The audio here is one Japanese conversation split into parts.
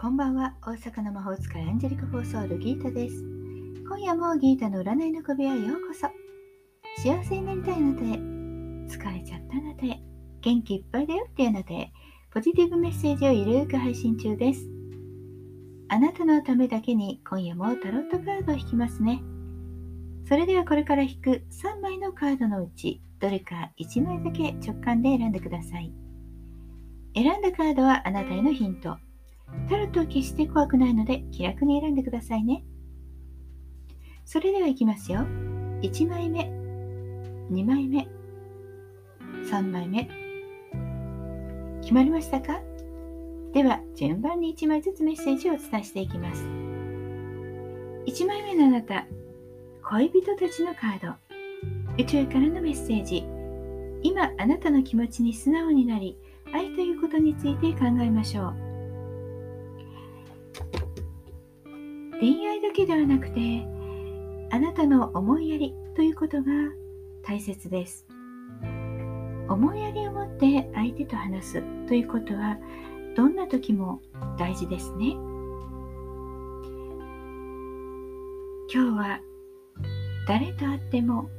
こんばんは。大阪の魔法使いアンジェリカ・フォーソールギータです。今夜もギータの占いの小部屋へようこそ。幸せになりたいので疲れちゃったので元気いっぱいだよっていうのでポジティブメッセージをゆるく配信中です。あなたのためだけに今夜もタロットカードを引きますね。それではこれから引く3枚のカードのうちどれか1枚だけ直感で選んでください。選んだカードはあなたへのヒント。タロットは決して怖くないので気楽に選んでくださいね。それではいきますよ。1枚目、2枚目、3枚目。決まりましたか？では、順番に1枚ずつメッセージをお伝えしていきます。1枚目のあなた、恋人たちのカード、宇宙からのメッセージ。今、あなたの気持ちに素直になり、愛ということについて考えましょう。恋愛だけではなくてあなたの思いやりということが大切です。思いやりを持って相手と話すということはどんな時も大事ですね。今日は誰と会っても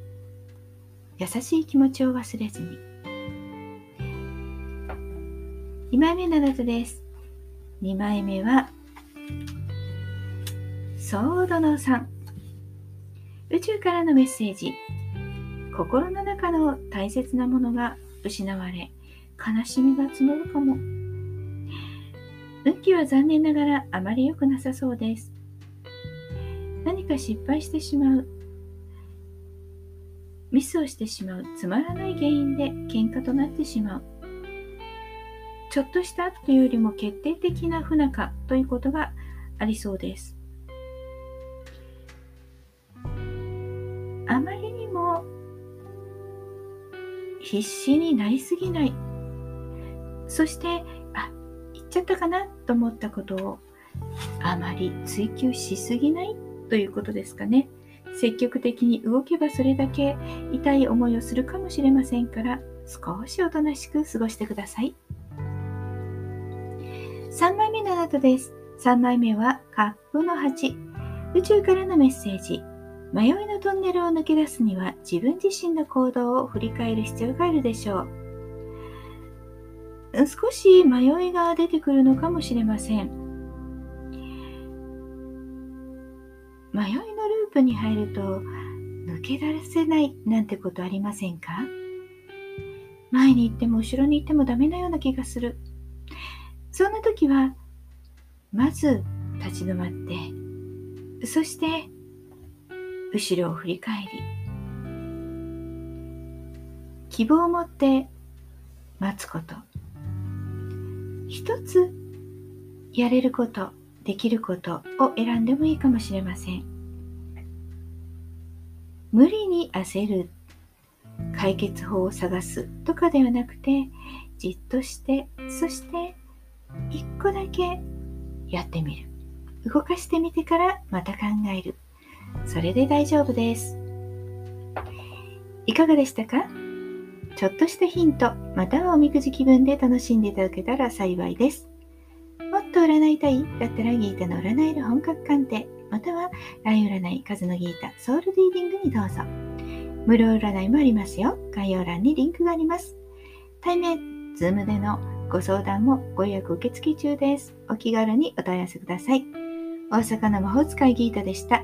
優しい気持ちを忘れずに。2枚目のあなたです。2枚目はソードの3宇宙からのメッセージ。心の中の大切なものが失われ悲しみが募るかも。運気は残念ながらあまり良くなさそうです。何か失敗してしまう。ミスをしてしまう。つまらない原因で喧嘩となってしまう。ちょっとしたというよりも決定的な不仲ということがありそうです。必死になりすぎない。そしてあ言っちゃったかなと思ったことをあまり追求しすぎない？ということですかね。積極的に動けばそれだけ痛い思いをするかもしれませんから少しおとなしく過ごしてください。3枚目のあなたです。3枚目はカップの8宇宙からのメッセージ。迷いのトンネルを抜け出すには自分自身の行動を振り返る必要があるでしょう。少し迷いが出てくるのかもしれません。迷いのループに入ると抜け出せないなんてことありませんか？前に行っても後ろに行ってもダメなような気がする。そんな時は、まず立ち止まって、そして後ろを振り返り希望を持って待つこと。一つやれることできることを選んでもいいかもしれません。無理に焦る解決法を探すとかではなくてじっとしてそして一個だけやってみる。動かしてみてからまた考える。それで大丈夫です。いかがでしたか？ちょっとしたヒント、またはおみくじ気分で楽しんでいただけたら幸いです。もっと占いたいだったらギータの占える本格鑑定、または LINE 占い数のギータソウルリーディングにどうぞ。無料占いもありますよ。概要欄にリンクがあります。対面、ズームでのご相談もご予約受付中です。お気軽にお問い合わせください。大阪の魔法使いギータでした。